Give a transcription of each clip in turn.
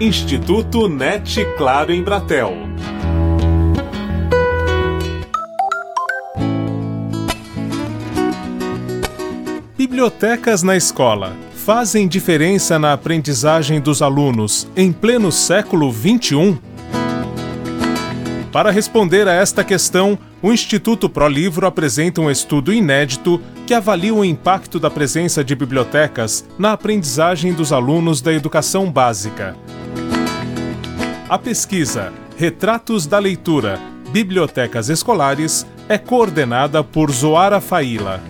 Instituto NET Claro em Bratel. Bibliotecas na escola fazem diferença na aprendizagem dos alunos em pleno século XXI? Para responder a esta questão, o Instituto ProLivro apresenta um estudo inédito que avalia o impacto da presença de bibliotecas na aprendizagem dos alunos da educação básica. A pesquisa Retratos da Leitura Bibliotecas Escolares é coordenada por Zoara Faila.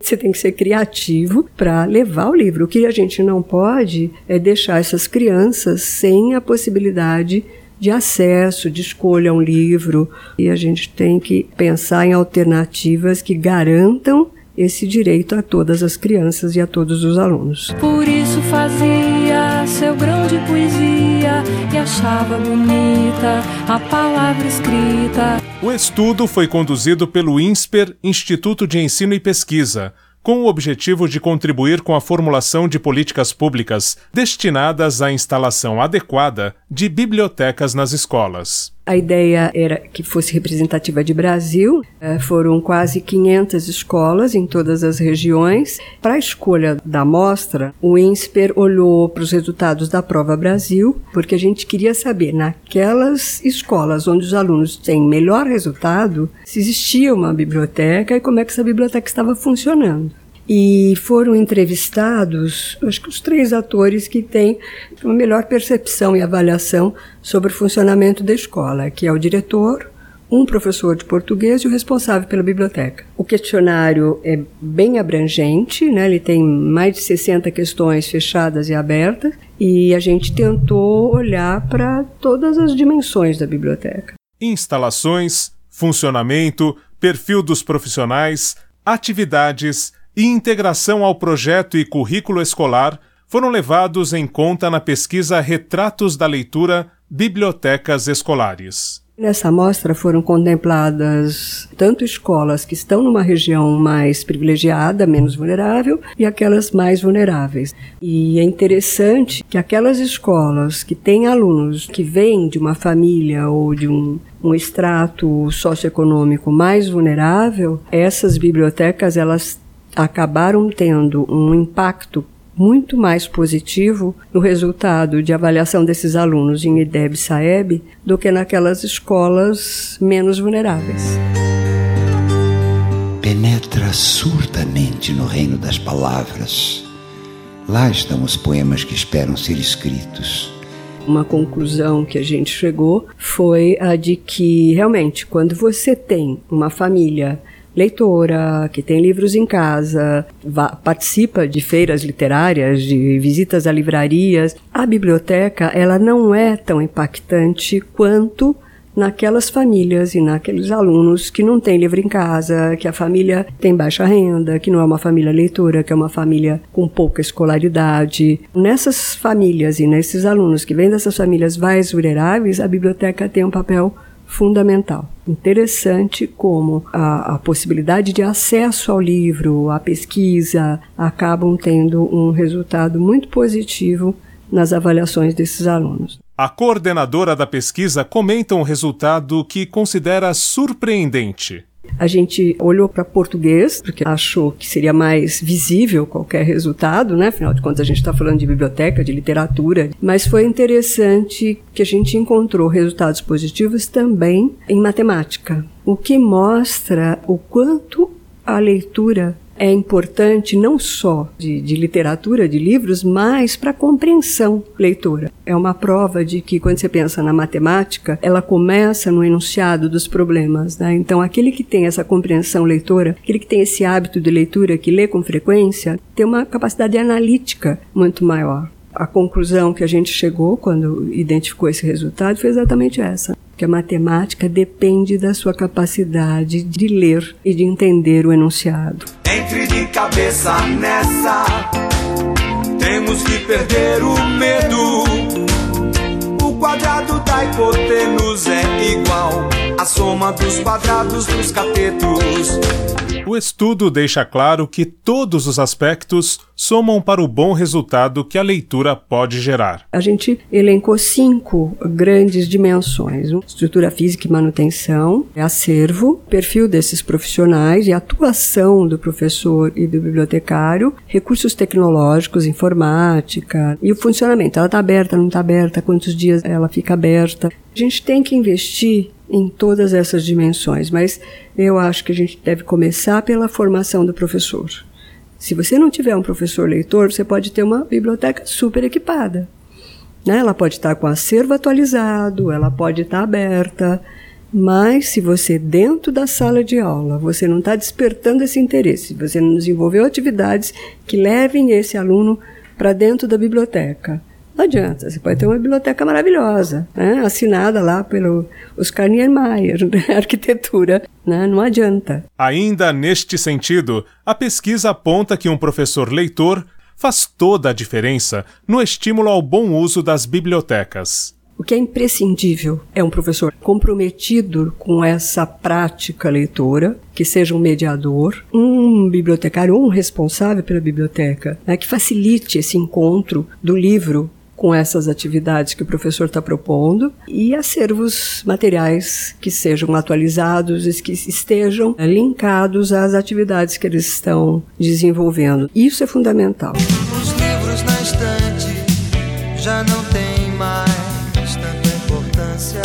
Você tem que ser criativo para levar o livro. O que a gente não pode é deixar essas crianças sem a possibilidade de acesso, de escolha a um livro. E a gente tem que pensar em alternativas que garantam esse direito a todas as crianças e a todos os alunos. Por isso fazia seu grão de poesia e achava bonita a palavra escrita. O estudo foi conduzido pelo INSPER, Instituto de Ensino e Pesquisa, com o objetivo de contribuir com a formulação de políticas públicas destinadas à instalação adequada de bibliotecas nas escolas. A ideia era que fosse representativa de Brasil. Eh, foram quase 500 escolas em todas as regiões. Para a escolha da amostra, o INSPER olhou para os resultados da Prova Brasil, porque a gente queria saber, naquelas escolas onde os alunos têm melhor resultado, se existia uma biblioteca e como é que essa biblioteca estava funcionando e foram entrevistados, acho que os três atores que têm uma melhor percepção e avaliação sobre o funcionamento da escola, que é o diretor, um professor de português e o responsável pela biblioteca. O questionário é bem abrangente, né? ele tem mais de 60 questões fechadas e abertas, e a gente tentou olhar para todas as dimensões da biblioteca. Instalações, funcionamento, perfil dos profissionais, atividades, e integração ao projeto e currículo escolar foram levados em conta na pesquisa Retratos da Leitura Bibliotecas Escolares. Nessa amostra foram contempladas tanto escolas que estão numa região mais privilegiada, menos vulnerável, e aquelas mais vulneráveis. E é interessante que aquelas escolas que têm alunos que vêm de uma família ou de um, um extrato socioeconômico mais vulnerável, essas bibliotecas elas acabaram tendo um impacto muito mais positivo no resultado de avaliação desses alunos em IDEB Saeb do que naquelas escolas menos vulneráveis. Penetra surdamente no reino das palavras. Lá estão os poemas que esperam ser escritos. Uma conclusão que a gente chegou foi a de que realmente quando você tem uma família leitora, que tem livros em casa, participa de feiras literárias, de visitas a livrarias. A biblioteca, ela não é tão impactante quanto naquelas famílias e naqueles alunos que não têm livro em casa, que a família tem baixa renda, que não é uma família leitora, que é uma família com pouca escolaridade. Nessas famílias e nesses alunos que vêm dessas famílias mais vulneráveis, a biblioteca tem um papel fundamental. Interessante como a, a, possibilidade de acesso ao livro, a pesquisa, acabam tendo um resultado muito positivo nas avaliações desses alunos. A coordenadora da pesquisa comenta um resultado que considera surpreendente. A gente olhou para português, porque achou que seria mais visível qualquer resultado, né? Afinal de contas, a gente está falando de biblioteca, de literatura. Mas foi interessante que a gente encontrou resultados positivos também em matemática, o que mostra o quanto a leitura é importante não só de, de literatura, de livros, mas para a compreensão leitora. É uma prova de que quando você pensa na matemática, ela começa no enunciado dos problemas. Né? Então, aquele que tem essa compreensão leitora, aquele que tem esse hábito de leitura, que lê com frequência, tem uma capacidade analítica muito maior. A conclusão que a gente chegou quando identificou esse resultado foi exatamente essa que a matemática depende da sua capacidade de ler e de entender o enunciado. Entre de cabeça nessa, temos que perder o medo. O quadrado da hipotenusa é igual à soma dos quadrados dos catetos. O estudo deixa claro que todos os aspectos somam para o bom resultado que a leitura pode gerar. A gente elencou cinco grandes dimensões: estrutura física e manutenção, acervo, perfil desses profissionais e atuação do professor e do bibliotecário, recursos tecnológicos, informática e o funcionamento. Ela está aberta, não está aberta, quantos dias ela fica aberta. A gente tem que investir em todas essas dimensões, mas eu acho que a gente deve começar pela formação do professor. Se você não tiver um professor leitor, você pode ter uma biblioteca super equipada. Né? Ela pode estar com acervo atualizado, ela pode estar aberta, mas se você, dentro da sala de aula, você não está despertando esse interesse, você não desenvolveu atividades que levem esse aluno para dentro da biblioteca, não adianta, você pode ter uma biblioteca maravilhosa, né? assinada lá pelo Oscar Niemeyer, né? arquitetura, né? não adianta. Ainda neste sentido, a pesquisa aponta que um professor leitor faz toda a diferença no estímulo ao bom uso das bibliotecas. O que é imprescindível é um professor comprometido com essa prática leitora, que seja um mediador, um bibliotecário ou um responsável pela biblioteca, né, que facilite esse encontro do livro com essas atividades que o professor está propondo e acervos materiais que sejam atualizados e que estejam eh, linkados às atividades que eles estão desenvolvendo. Isso é fundamental. Os livros na estante já não têm mais tanta importância.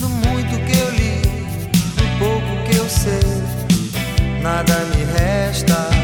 No muito que eu li, no pouco que eu sei, nada me resta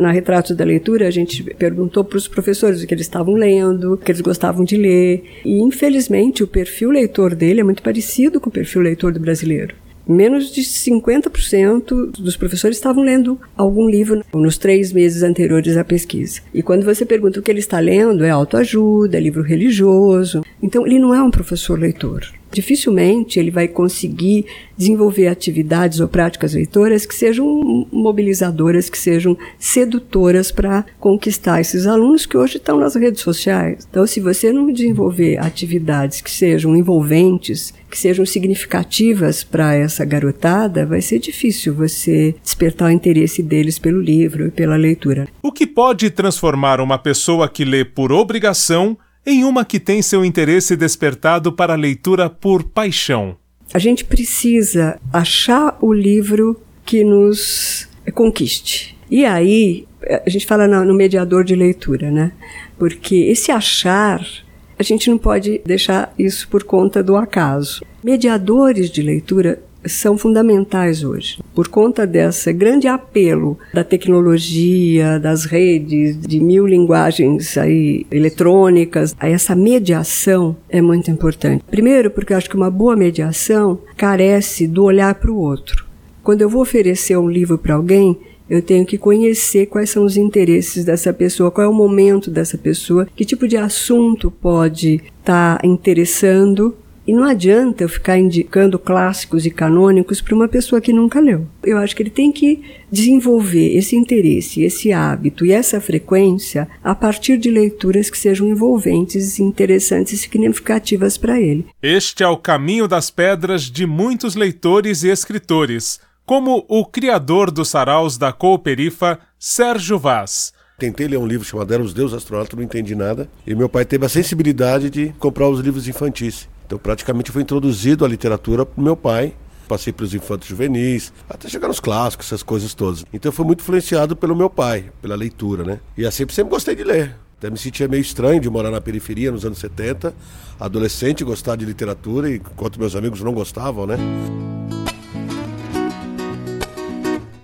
na Retratos da Leitura, a gente perguntou para os professores o que eles estavam lendo, o que eles gostavam de ler. E, infelizmente, o perfil leitor dele é muito parecido com o perfil leitor do brasileiro. Menos de 50% dos professores estavam lendo algum livro nos três meses anteriores à pesquisa. E quando você pergunta o que ele está lendo, é autoajuda, é livro religioso. Então, ele não é um professor leitor dificilmente ele vai conseguir desenvolver atividades ou práticas leitoras que sejam mobilizadoras, que sejam sedutoras para conquistar esses alunos que hoje estão nas redes sociais. Então, se você não desenvolver atividades que sejam envolventes, que sejam significativas para essa garotada, vai ser difícil você despertar o interesse deles pelo livro e pela leitura. O que pode transformar uma pessoa que lê por obrigação em uma que tem seu interesse despertado para a leitura por paixão. A gente precisa achar o livro que nos conquiste. E aí, a gente fala no mediador de leitura, né? Porque esse achar, a gente não pode deixar isso por conta do acaso. Mediadores de leitura são fundamentais hoje. Por conta desse grande apelo da tecnologia, das redes, de mil linguagens aí eletrônicas, essa mediação é muito importante. Primeiro, porque eu acho que uma boa mediação carece do olhar para o outro. Quando eu vou oferecer um livro para alguém, eu tenho que conhecer quais são os interesses dessa pessoa, qual é o momento dessa pessoa, que tipo de assunto pode estar tá interessando e não adianta eu ficar indicando clássicos e canônicos para uma pessoa que nunca leu. Eu acho que ele tem que desenvolver esse interesse, esse hábito e essa frequência a partir de leituras que sejam envolventes, interessantes e significativas para ele. Este é o caminho das pedras de muitos leitores e escritores, como o criador dos saraus da Cooperifa, Sérgio Vaz. Tentei ler um livro chamado Era os Deus Astronautas, não entendi nada. E meu pai teve a sensibilidade de comprar os livros infantis. Então, praticamente, foi introduzido à literatura por meu pai. Passei pelos infantos juvenis, até chegar nos clássicos, essas coisas todas. Então, eu fui muito influenciado pelo meu pai, pela leitura, né? E assim, sempre gostei de ler. Até me sentia meio estranho de morar na periferia nos anos 70, adolescente, gostar de literatura, enquanto meus amigos não gostavam, né?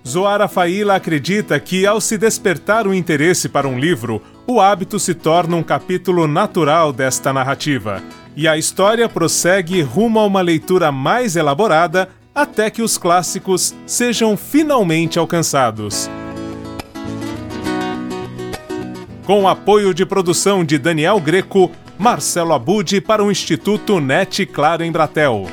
Zoara Faila acredita que, ao se despertar o interesse para um livro, o hábito se torna um capítulo natural desta narrativa e a história prossegue rumo a uma leitura mais elaborada até que os clássicos sejam finalmente alcançados. Com apoio de produção de Daniel Greco, Marcelo Abude para o Instituto NET Claro em Bratel.